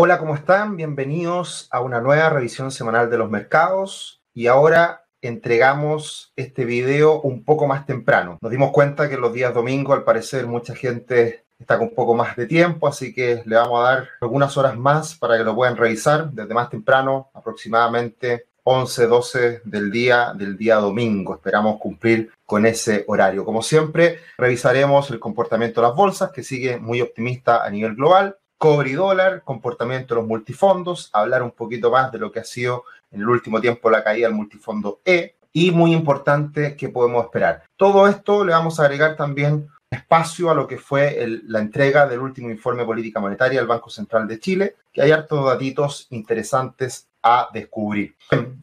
Hola, ¿cómo están? Bienvenidos a una nueva revisión semanal de los mercados y ahora entregamos este video un poco más temprano. Nos dimos cuenta que los días domingos al parecer mucha gente está con un poco más de tiempo, así que le vamos a dar algunas horas más para que lo puedan revisar desde más temprano, aproximadamente 11, 12 del día del día domingo. Esperamos cumplir con ese horario. Como siempre, revisaremos el comportamiento de las bolsas, que sigue muy optimista a nivel global cobre y dólar, comportamiento de los multifondos, hablar un poquito más de lo que ha sido en el último tiempo la caída del multifondo E y muy importante qué podemos esperar. Todo esto le vamos a agregar también espacio a lo que fue la entrega del último informe de política monetaria del Banco Central de Chile, que hay hartos datitos interesantes a descubrir.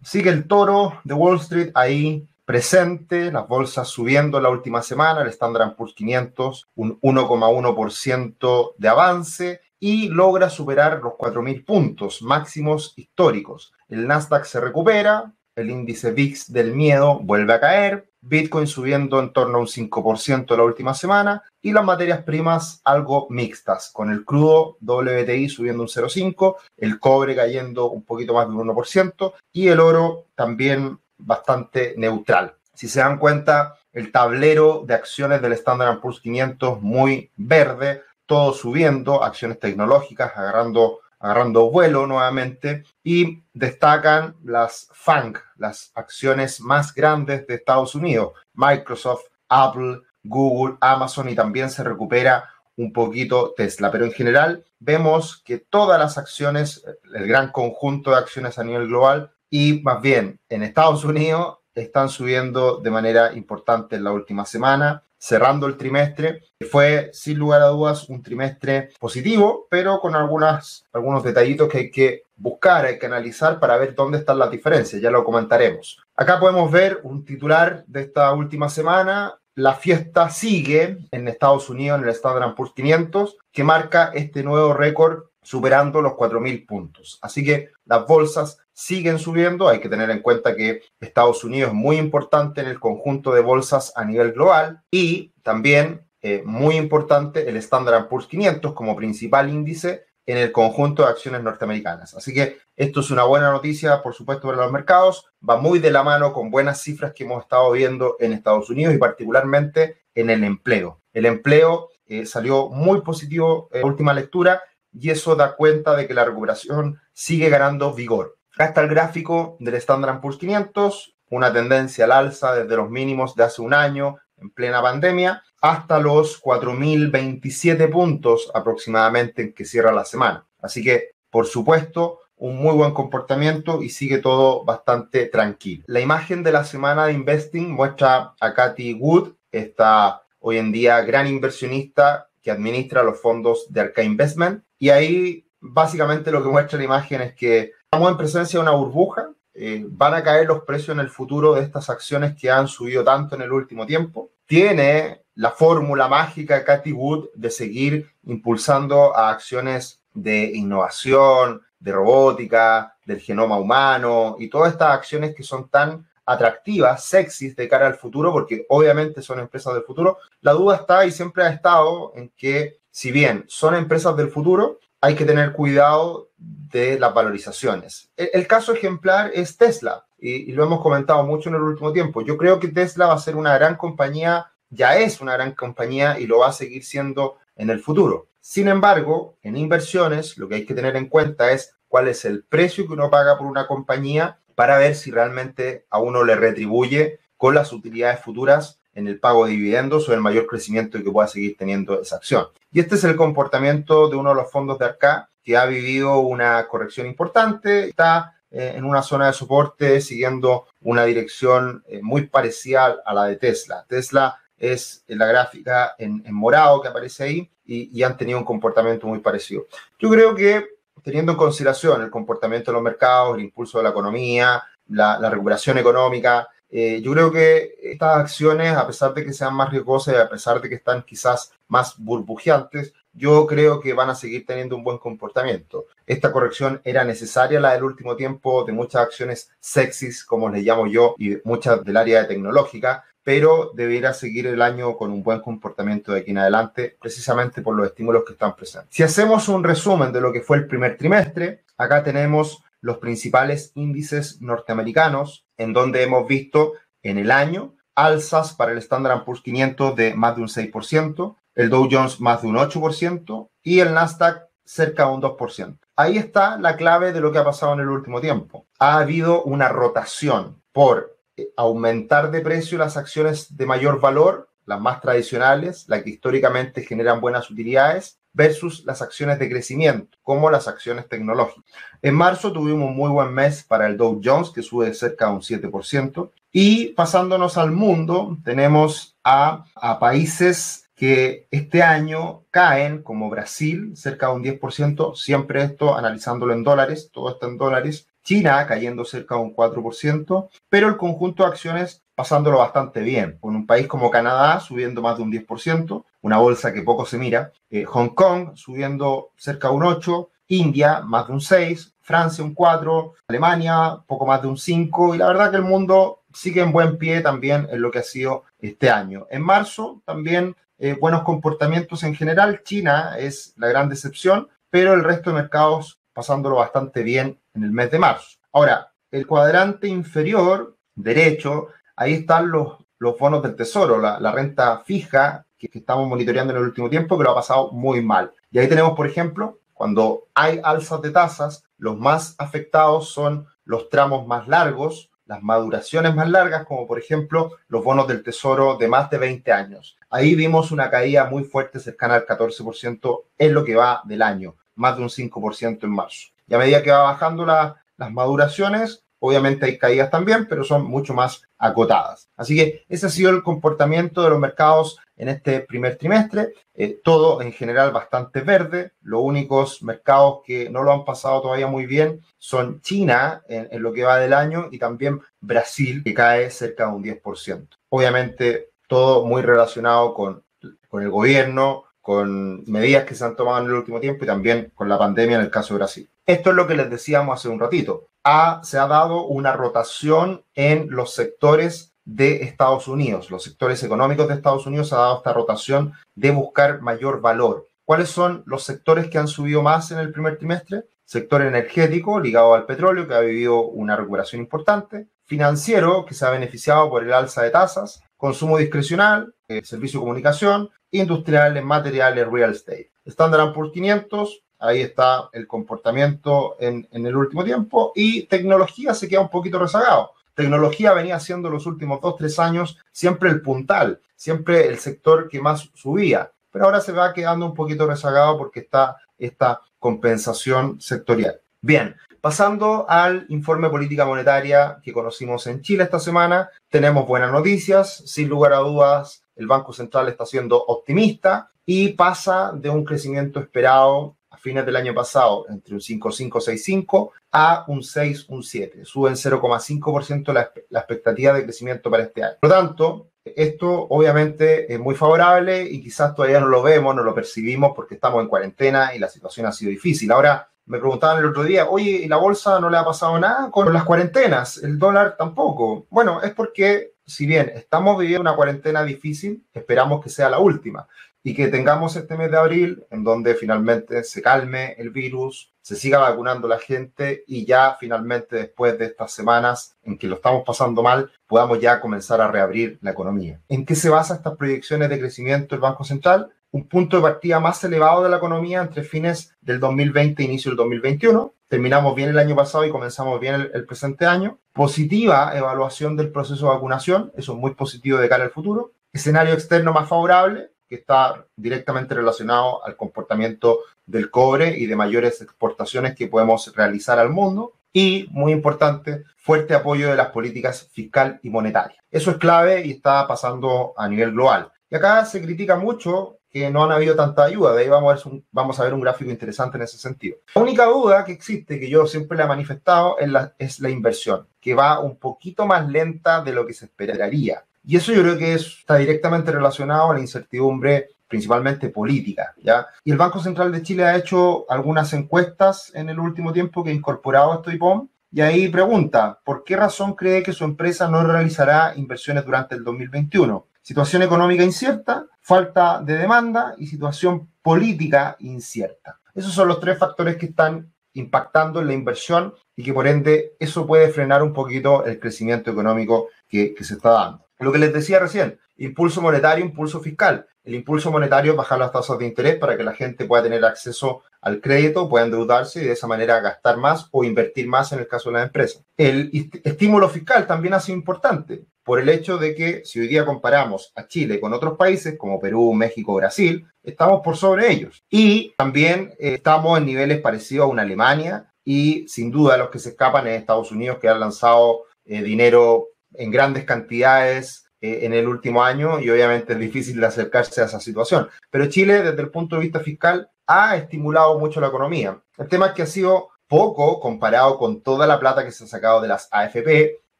Sigue el toro de Wall Street ahí presente, las bolsas subiendo la última semana, el Standard Poor's 500 un 1,1% de avance y logra superar los 4.000 puntos máximos históricos. El Nasdaq se recupera, el índice VIX del miedo vuelve a caer, Bitcoin subiendo en torno a un 5% la última semana y las materias primas algo mixtas, con el crudo WTI subiendo un 0,5, el cobre cayendo un poquito más de un 1% y el oro también bastante neutral. Si se dan cuenta, el tablero de acciones del Standard Poor's 500 muy verde, todo subiendo, acciones tecnológicas agarrando, agarrando vuelo nuevamente y destacan las FANG, las acciones más grandes de Estados Unidos, Microsoft, Apple, Google, Amazon y también se recupera un poquito Tesla, pero en general vemos que todas las acciones, el gran conjunto de acciones a nivel global y más bien en Estados Unidos están subiendo de manera importante en la última semana cerrando el trimestre. Fue sin lugar a dudas un trimestre positivo, pero con algunas, algunos detallitos que hay que buscar, hay que analizar para ver dónde están las diferencias, ya lo comentaremos. Acá podemos ver un titular de esta última semana. La fiesta sigue en Estados Unidos, en el Standard Poor's 500, que marca este nuevo récord superando los 4.000 puntos. Así que las bolsas siguen subiendo. Hay que tener en cuenta que Estados Unidos es muy importante en el conjunto de bolsas a nivel global y también eh, muy importante el Standard Poor's 500 como principal índice en el conjunto de acciones norteamericanas. Así que esto es una buena noticia, por supuesto, para los mercados. Va muy de la mano con buenas cifras que hemos estado viendo en Estados Unidos y particularmente en el empleo. El empleo eh, salió muy positivo en la última lectura y eso da cuenta de que la recuperación sigue ganando vigor. Acá está el gráfico del Standard Poor's 500, una tendencia al alza desde los mínimos de hace un año en plena pandemia hasta los 4.027 puntos aproximadamente en que cierra la semana. Así que, por supuesto, un muy buen comportamiento y sigue todo bastante tranquilo. La imagen de la semana de investing muestra a Katy Wood, esta hoy en día gran inversionista que administra los fondos de Arca Investment. Y ahí básicamente lo que muestra la imagen es que Estamos en presencia de una burbuja. Eh, van a caer los precios en el futuro de estas acciones que han subido tanto en el último tiempo. Tiene la fórmula mágica Cathy Wood de seguir impulsando a acciones de innovación, de robótica, del genoma humano y todas estas acciones que son tan atractivas, sexys de cara al futuro, porque obviamente son empresas del futuro. La duda está y siempre ha estado en que si bien son empresas del futuro, hay que tener cuidado de las valorizaciones. El, caso ejemplar es Tesla, y, lo hemos comentado mucho en el último tiempo. Yo creo que Tesla va a ser una gran compañía, ya es una gran compañía y lo va a seguir siendo en el futuro. Sin embargo, en inversiones lo que hay que tener en cuenta es cuál es el precio que uno paga por una compañía para ver si realmente a uno le retribuye con las utilidades futuras en el pago de dividendos o el mayor crecimiento que pueda seguir teniendo esa acción. Y este es el comportamiento de uno de los fondos de Arca que ha vivido una corrección importante, está eh, en una zona de soporte siguiendo una dirección eh, muy parecida a la de Tesla. Tesla es en la gráfica en, morado que aparece ahí y, han tenido un comportamiento muy parecido. Yo creo que teniendo en consideración el comportamiento de los mercados, el impulso de la economía, la recuperación económica, eh, yo creo que estas acciones, a pesar de que sean más riesgosas y a pesar de que están quizás más burbujeantes, yo creo que van a seguir teniendo un buen comportamiento. Esta corrección era necesaria, la del último tiempo, de muchas acciones sexys, como les llamo yo, y muchas del área tecnológica, pero debiera seguir el año con un buen comportamiento de aquí en adelante, precisamente por los estímulos que están presentes. Si hacemos un resumen de lo que fue el primer trimestre, acá tenemos los principales índices norteamericanos, en donde hemos visto en el año alzas para el Standard Poor's 500 de más de un 6%, el Dow Jones más de un 8% y el Nasdaq cerca de un 2%. Ahí está la clave de lo que ha pasado en el último tiempo. Ha habido una rotación por eh, aumentar de precio las acciones de mayor valor, las más tradicionales, las que históricamente generan buenas utilidades, versus las acciones de crecimiento, como las acciones tecnológicas. En marzo tuvimos un muy buen mes para el Dow Jones, que sube cerca de un 7%. Y pasándonos al mundo, tenemos a, a países que este año caen, como Brasil, cerca de un 10%, siempre esto analizándolo en dólares, todo está en dólares, China cayendo cerca de un 4%, pero el conjunto de acciones pasándolo bastante bien, con un país como Canadá subiendo más de un 10%, una bolsa que poco se mira, eh, Hong Kong subiendo cerca de un 8%, India más de un 6%, Francia un 4%, Alemania poco más de un 5%, y la verdad que el mundo sigue en buen pie también en lo que ha sido este año. En marzo también eh, buenos comportamientos en general. China es la gran decepción, pero el resto de mercados pasándolo bastante bien en el mes de marzo. Ahora, el cuadrante inferior derecho, ahí están los, los bonos del tesoro, la, renta fija que, que, estamos monitoreando en el último tiempo, que lo ha pasado muy mal. Y ahí tenemos, por ejemplo, cuando hay alzas de tasas, los más afectados son los tramos más largos, las maduraciones más largas, como por ejemplo los bonos del tesoro de más de 20 años. Ahí vimos una caída muy fuerte, cercana al 14% en lo que va del año, más de un 5% en marzo. Y a medida que va bajando las maduraciones, obviamente hay caídas también, pero son mucho más acotadas. Así que ese ha sido el comportamiento de los mercados en este primer trimestre. Eh, todo en general bastante verde. Los únicos mercados que no lo han pasado todavía muy bien son China en, lo que va del año y también Brasil, que cae cerca de un 10%. Obviamente todo muy relacionado con, con el gobierno, con medidas que se han tomado en el último tiempo y también con la pandemia en el caso de Brasil. Esto es lo que les decíamos hace un ratito. Ha, se ha dado una rotación en los sectores de Estados Unidos, los sectores económicos de Estados Unidos ha dado esta rotación de buscar mayor valor. ¿Cuáles son los sectores que han subido más en el primer trimestre? Sector energético ligado al petróleo, que ha vivido una recuperación importante. Financiero, que se ha beneficiado por el alza de tasas. Consumo discrecional, eh, servicio de comunicación. Industriales, materiales, real estate. Standard Poor's 500, ahí está el comportamiento en, en el último tiempo. Y tecnología se queda un poquito rezagado Tecnología venía siendo los últimos dos, tres años siempre el puntal, siempre el sector que más subía, pero ahora se va quedando un poquito rezagado porque está esta compensación sectorial. Bien, pasando al informe política monetaria que conocimos en Chile esta semana, tenemos buenas noticias, sin lugar a dudas, el Banco Central está siendo optimista y pasa de un crecimiento esperado fines del año pasado entre un 5,565 a un 6, un 7. Suben 0,5% la, la expectativa de crecimiento para este año. Por lo tanto, esto obviamente es muy favorable y quizás todavía no lo vemos, no lo percibimos porque estamos en cuarentena y la situación ha sido difícil. Ahora, me preguntaban el otro día, oye, ¿y la bolsa no le ha pasado nada con las cuarentenas? El dólar tampoco. Bueno, es porque si bien estamos viviendo una cuarentena difícil, esperamos que sea la última y que tengamos este mes de abril en donde finalmente se calme el virus, se siga vacunando la gente y ya finalmente después de estas semanas en que lo estamos pasando mal, podamos ya comenzar a reabrir la economía. ¿En qué se basa estas proyecciones de crecimiento del Banco Central? Un punto de partida más elevado de la economía entre fines del 2020 e inicio del 2021. Terminamos bien el año pasado y comenzamos bien el, el presente año. Positiva evaluación del proceso de vacunación, eso es muy positivo de cara al futuro. Escenario externo más favorable, que está directamente relacionado al comportamiento del cobre y de mayores exportaciones que podemos realizar al mundo. Y, muy importante, fuerte apoyo de las políticas fiscal y monetaria. Eso es clave y está pasando a nivel global. Y acá se critica mucho que no han habido tanta ayuda. De ahí vamos a, ver un, vamos a ver un gráfico interesante en ese sentido. La única duda que existe, que yo siempre le he manifestado, es la, es la inversión, que va un poquito más lenta de lo que se esperaría. Y eso yo creo que está directamente relacionado a la incertidumbre principalmente política, ¿ya? Y el Banco Central de Chile ha hecho algunas encuestas en el último tiempo que ha incorporado esto IPOM y ahí pregunta, ¿por qué razón cree que su empresa no realizará inversiones durante el 2021? Situación económica incierta, falta de demanda y situación política incierta. Esos son los tres factores que están impactando en la inversión y que por ende eso puede frenar un poquito el crecimiento económico que se está dando. Lo que les decía recién, impulso monetario, impulso fiscal. El impulso monetario es bajar las tasas de interés para que la gente pueda tener acceso al crédito, pueda endeudarse y de esa manera gastar más o invertir más en el caso de la empresa. El estímulo fiscal también ha sido importante por el hecho de que si hoy día comparamos a Chile con otros países como Perú, México, Brasil, estamos por sobre ellos. Y también eh, estamos en niveles parecidos a una Alemania y sin duda los que se escapan en Estados Unidos que han lanzado eh, dinero en grandes cantidades eh, en el último año y obviamente es difícil de acercarse a esa situación. Pero Chile, desde el punto de vista fiscal, ha estimulado mucho la economía. El tema es que ha sido poco comparado con toda la plata que se ha sacado de las AFP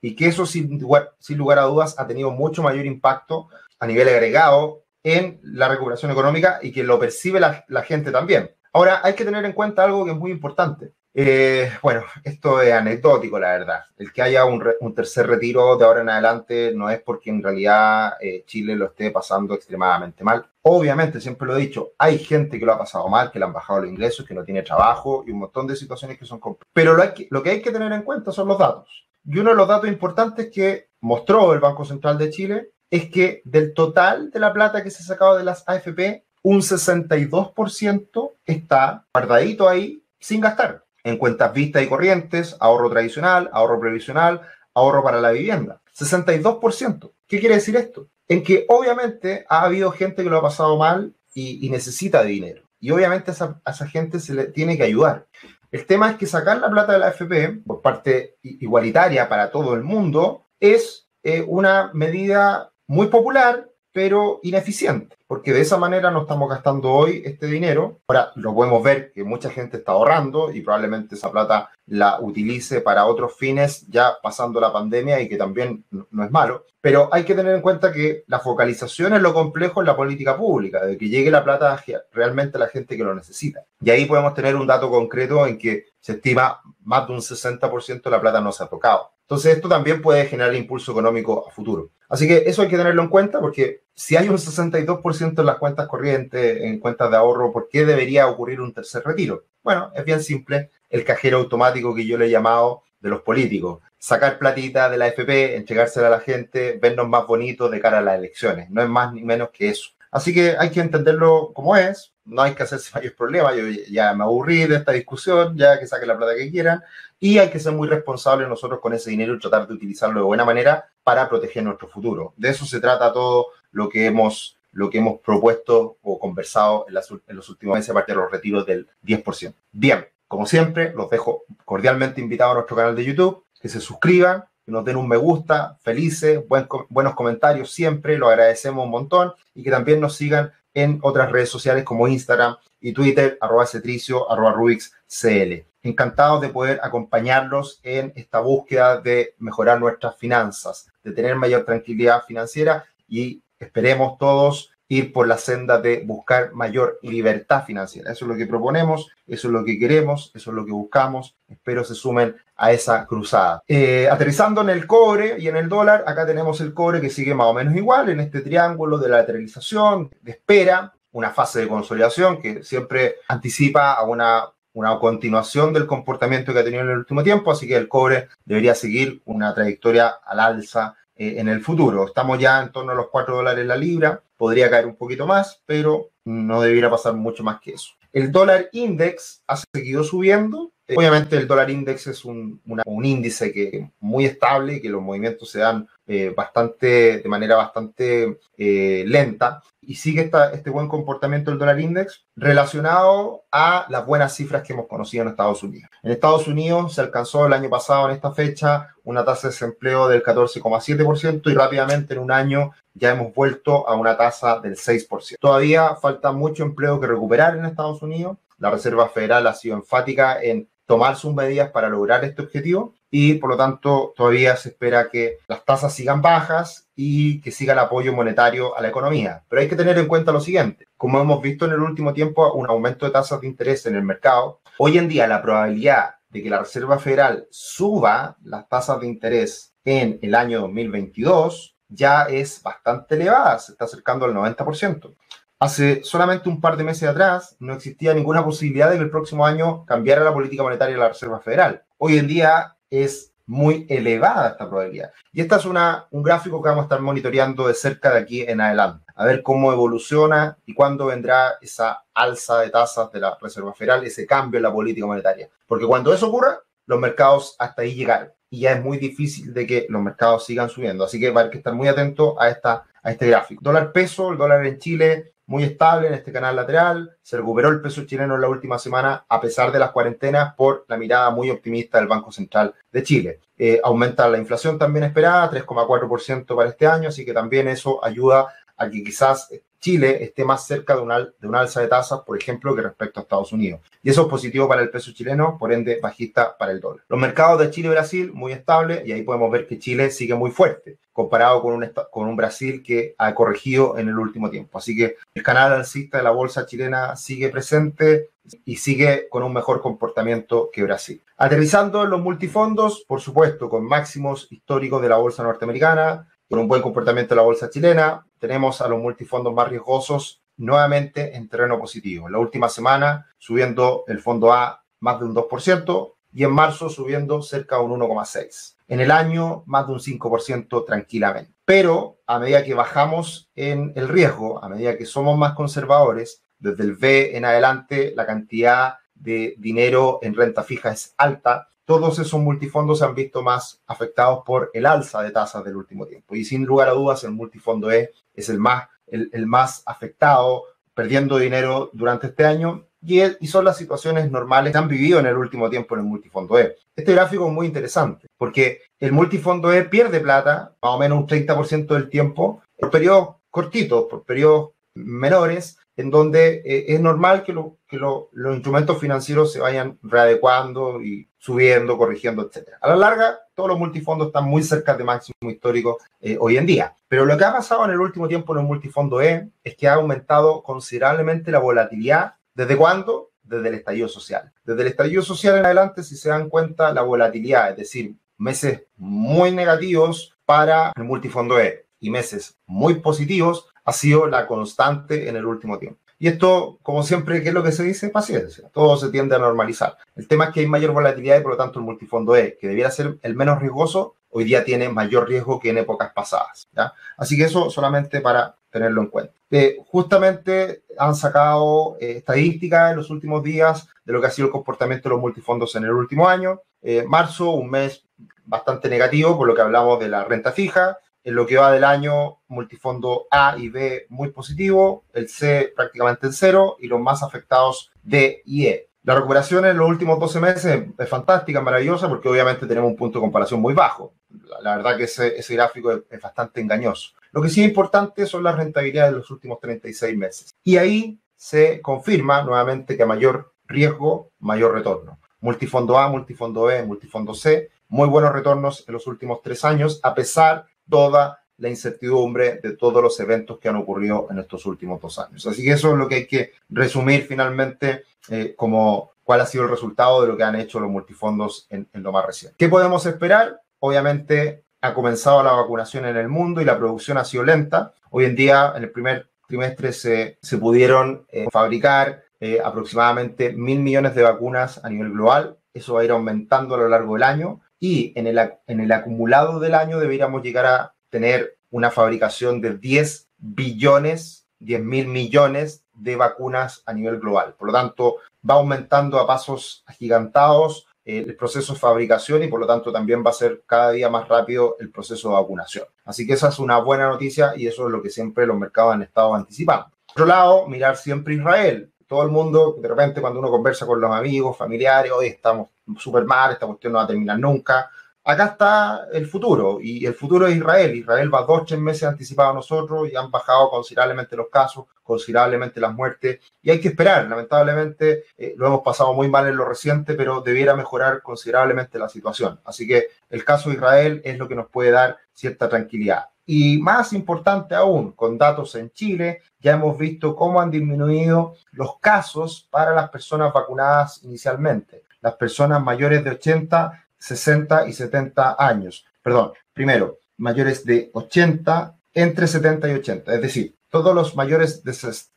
y que eso sin lugar, sin lugar a dudas ha tenido mucho mayor impacto a nivel agregado en la recuperación económica y que lo percibe la, la gente también. Ahora, hay que tener en cuenta algo que es muy importante. Eh, bueno, esto es anecdótico, la verdad. El que haya un, tercer retiro de ahora en adelante no es porque en realidad eh, Chile lo esté pasando extremadamente mal. Obviamente, siempre lo he dicho, hay gente que lo ha pasado mal, que le han bajado los ingresos, que no tiene trabajo y un montón de situaciones que son complejas. Pero lo, lo que hay que tener en cuenta son los datos. Y uno de los datos importantes que mostró el Banco Central de Chile es que del total de la plata que se ha sacado de las AFP, un 62% está guardadito ahí sin gastar en cuentas vistas y corrientes, ahorro tradicional, ahorro previsional, ahorro para la vivienda. 62%. ¿Qué quiere decir esto? En que obviamente ha habido gente que lo ha pasado mal y, necesita dinero. Y obviamente a esa, gente se le tiene que ayudar. El tema es que sacar la plata de la AFP por parte igualitaria para todo el mundo es eh, una medida muy popular, pero ineficiente porque de esa manera no estamos gastando hoy este dinero. Ahora lo podemos ver que mucha gente está ahorrando y probablemente esa plata la utilice para otros fines ya pasando la pandemia y que también no es malo. Pero hay que tener en cuenta que la focalización es lo complejo en la política pública, de que llegue la plata realmente a la gente que lo necesita. Y ahí podemos tener un dato concreto en que se estima más de un 60% de la plata no se ha tocado. Entonces esto también puede generar impulso económico a futuro. Así que eso hay que tenerlo en cuenta porque si hay un 62% en las cuentas corrientes, en cuentas de ahorro, ¿por qué debería ocurrir un tercer retiro? Bueno, es bien simple, el cajero automático que yo le he llamado de los políticos. Sacar platita de la FP, entregársela a la gente, vernos más bonitos de cara a las elecciones. No es más ni menos que eso. Así que hay que entenderlo como es, no hay que hacerse mayor problema, yo ya me aburrí de esta discusión, ya que saquen la plata que quieran, y hay que ser muy responsables nosotros con ese dinero y tratar de utilizarlo de buena manera para proteger nuestro futuro. De eso se trata todo lo que hemos, lo que hemos propuesto o conversado en, los últimos meses a partir de los retiros del 10%. Bien, como siempre, los dejo cordialmente invitados a nuestro canal de YouTube, que se suscriban, que nos den un me gusta, felices, buenos comentarios siempre, lo agradecemos un montón y que también nos sigan en otras redes sociales como Instagram y Twitter, arroba cetricio, arroba rubixcl. Encantados de poder acompañarlos en esta búsqueda de mejorar nuestras finanzas, de tener mayor tranquilidad financiera y esperemos todos ir por la senda de buscar mayor libertad financiera. Eso es lo que proponemos, eso es lo que queremos, eso es lo que buscamos. Espero se sumen a esa cruzada. Eh, aterrizando en el cobre y en el dólar, acá tenemos el cobre que sigue más o menos igual en este triángulo de lateralización, de espera, una fase de consolidación que siempre anticipa a una una continuación del comportamiento que ha tenido en el último tiempo, así que el cobre debería seguir una trayectoria al alza eh, en el futuro. Estamos ya en torno a los 4 dólares la libra, podría caer un poquito más, pero no debería pasar mucho más que eso. El dólar index ha seguido subiendo. Eh, obviamente el dólar index es un, un índice que muy estable, que los movimientos se dan eh, bastante, de manera bastante lenta y sigue esta, este buen comportamiento del dólar index relacionado a las buenas cifras que hemos conocido en Estados Unidos. En Estados Unidos se alcanzó el año pasado en esta fecha una tasa de desempleo del 14,7% y rápidamente en un año ya hemos vuelto a una tasa del 6%. Todavía falta mucho empleo que recuperar en Estados Unidos. La Reserva Federal ha sido enfática en tomar sus medidas para lograr este objetivo y por lo tanto todavía se espera que las tasas sigan bajas y que siga el apoyo monetario a la economía. Pero hay que tener en cuenta lo siguiente, como hemos visto en el último tiempo un aumento de tasas de interés en el mercado, hoy en día la probabilidad de que la Reserva Federal suba las tasas de interés en el año 2022 ya es bastante elevada, se está acercando al 90%. Hace solamente un par de meses atrás no existía ninguna posibilidad de que el próximo año cambiara la política monetaria de la Reserva Federal. Hoy en día es muy elevada esta probabilidad. Y este es una, un gráfico que vamos a estar monitoreando de cerca de aquí en adelante, a ver cómo evoluciona y cuándo vendrá esa alza de tasas de la Reserva Federal, ese cambio en la política monetaria. Porque cuando eso ocurra, los mercados hasta ahí llegaron y ya es muy difícil de que los mercados sigan subiendo. Así que va a haber que estar muy atento a, esta, a este gráfico. Dólar peso, el dólar en Chile muy estable en este canal lateral. Se recuperó el peso chileno en la última semana a pesar de las cuarentenas por la mirada muy optimista del Banco Central de Chile. Eh, aumenta la inflación también esperada, 3,4% para este año, así que también eso ayuda a que quizás Chile esté más cerca de una, de una alza de tasas, por ejemplo, que respecto a Estados Unidos. Y eso es positivo para el peso chileno, por ende bajista para el dólar. Los mercados de Chile y Brasil muy estables y ahí podemos ver que Chile sigue muy fuerte comparado con un, con un Brasil que ha corregido en el último tiempo. Así que el canal alcista de la bolsa chilena sigue presente y sigue con un mejor comportamiento que Brasil. Aterrizando en los multifondos, por supuesto, con máximos históricos de la bolsa norteamericana, con un buen comportamiento de la bolsa chilena, tenemos a los multifondos más riesgosos nuevamente en terreno positivo. la última semana subiendo el fondo A más de un 2% y en marzo subiendo cerca de un 1,6%. En el año más de un 5% tranquilamente. Pero a medida que bajamos en el riesgo, a medida que somos más conservadores, desde el B en adelante la cantidad de dinero en renta fija es alta todos esos multifondos se han visto más afectados por el alza de tasas del último tiempo. Y sin lugar a dudas, el multifondo E es el más, el, más afectado, perdiendo dinero durante este año. Y, y, son las situaciones normales que han vivido en el último tiempo en el multifondo E. Este gráfico es muy interesante porque el multifondo E pierde plata más o menos un 30% del tiempo por periodos cortitos, por periodos menores, en donde eh, es normal que, los instrumentos financieros se vayan readecuando y subiendo, corrigiendo, etc. A la larga, todos los multifondos están muy cerca de máximo histórico eh, hoy en día. Pero lo que ha pasado en el último tiempo en el multifondo E es que ha aumentado considerablemente la volatilidad. ¿Desde cuándo? Desde el estallido social. Desde el estallido social en adelante, si se dan cuenta, la volatilidad, es decir, meses muy negativos para el multifondo E y meses muy positivos ha sido la constante en el último tiempo. Y esto, como siempre, ¿qué es lo que se dice? Paciencia. Todo se tiende a normalizar. El tema es que hay mayor volatilidad y por lo tanto el multifondo E, que debiera ser el menos riesgoso, hoy día tiene mayor riesgo que en épocas pasadas. ¿ya? Así que eso solamente para tenerlo en cuenta. Eh, justamente han sacado eh, estadísticas en los últimos días de lo que ha sido el comportamiento de los multifondos en el último año. Eh, marzo, un mes bastante negativo por lo que hablamos de la renta fija, en lo que va del año, multifondo A y B muy positivo, el C prácticamente en cero y los más afectados D y E. La recuperación en los últimos 12 meses es fantástica, maravillosa, porque obviamente tenemos un punto de comparación muy bajo. La, verdad que ese, ese gráfico es, es, bastante engañoso. Lo que sí es importante son las rentabilidades de los últimos 36 meses. Y ahí se confirma nuevamente que a mayor riesgo, mayor retorno. Multifondo A, multifondo B, multifondo C, muy buenos retornos en los últimos tres años, a pesar toda la incertidumbre de todos los eventos que han ocurrido en estos últimos dos años. Así que eso es lo que hay que resumir finalmente eh, como cuál ha sido el resultado de lo que han hecho los multifondos en, lo más reciente. ¿Qué podemos esperar? Obviamente ha comenzado la vacunación en el mundo y la producción ha sido lenta. Hoy en día, en el primer trimestre, se, pudieron eh, fabricar eh, aproximadamente mil millones de vacunas a nivel global. Eso va a ir aumentando a lo largo del año y en el, en el acumulado del año deberíamos llegar a tener una fabricación de 10 billones, 10 mil millones de vacunas a nivel global. Por lo tanto, va aumentando a pasos agigantados eh, el proceso de fabricación y por lo tanto también va a ser cada día más rápido el proceso de vacunación. Así que esa es una buena noticia y eso es lo que siempre los mercados han estado anticipando. Por otro lado, mirar siempre Israel. Todo el mundo, de repente cuando uno conversa con los amigos, familiares, hoy estamos súper mal, esta cuestión no va a terminar nunca. Acá está el futuro, y el futuro es Israel. Israel va dos, tres meses anticipado a nosotros y han bajado considerablemente los casos, considerablemente las muertes, y hay que esperar. Lamentablemente eh, lo hemos pasado muy mal en lo reciente, pero debiera mejorar considerablemente la situación. Así que el caso de Israel es lo que nos puede dar cierta tranquilidad. Y más importante aún, con datos en Chile, ya hemos visto cómo han disminuido los casos para las personas vacunadas inicialmente las personas mayores de 80, 60 y 70 años. Perdón, primero, mayores de 80, entre 70 y 80. Es decir, todos los mayores de,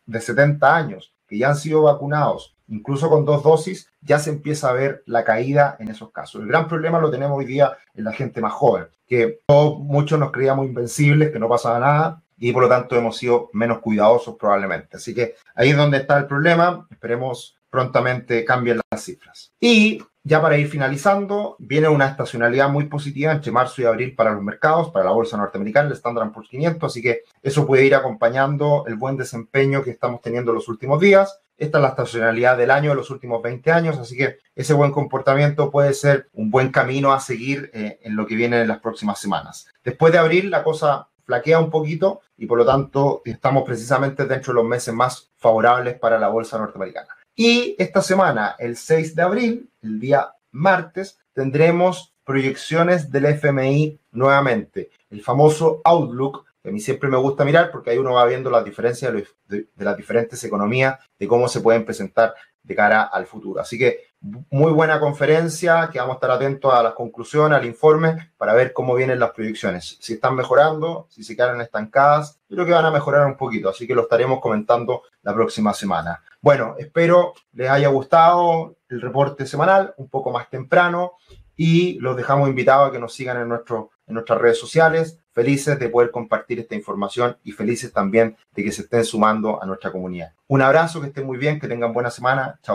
de 70 años que ya han sido vacunados, incluso con dos dosis, ya se empieza a ver la caída en esos casos. El gran problema lo tenemos hoy día en la gente más joven, que todos, muchos nos creíamos invencibles, que no pasaba nada, y por lo tanto hemos sido menos cuidadosos probablemente. Así que ahí es donde está el problema. Esperemos prontamente cambien las cifras. Y ya para ir finalizando, viene una estacionalidad muy positiva entre marzo y abril para los mercados, para la bolsa norteamericana, el Standard Poor's 500, así que eso puede ir acompañando el buen desempeño que estamos teniendo los últimos días. Esta es la estacionalidad del año de los últimos 20 años, así que ese buen comportamiento puede ser un buen camino a seguir eh, en lo que viene en las próximas semanas. Después de abril, la cosa flaquea un poquito y por lo tanto estamos precisamente dentro de los meses más favorables para la bolsa norteamericana. Y esta semana, el 6 de abril, el día martes, tendremos proyecciones del FMI nuevamente. El famoso Outlook, que a mí siempre me gusta mirar porque ahí uno va viendo las diferencias de, las diferentes economías, de cómo se pueden presentar de cara al futuro. Así que muy buena conferencia, que vamos a estar atentos a las conclusiones, al informe, para ver cómo vienen las proyecciones. Si están mejorando, si se quedan estancadas, creo que van a mejorar un poquito, así que lo estaremos comentando la próxima semana. Bueno, espero les haya gustado el reporte semanal, un poco más temprano, y los dejamos invitados a que nos sigan en, en nuestras redes sociales. Felices de poder compartir esta información y felices también de que se estén sumando a nuestra comunidad. Un abrazo, que estén muy bien, que tengan buena semana. Chao.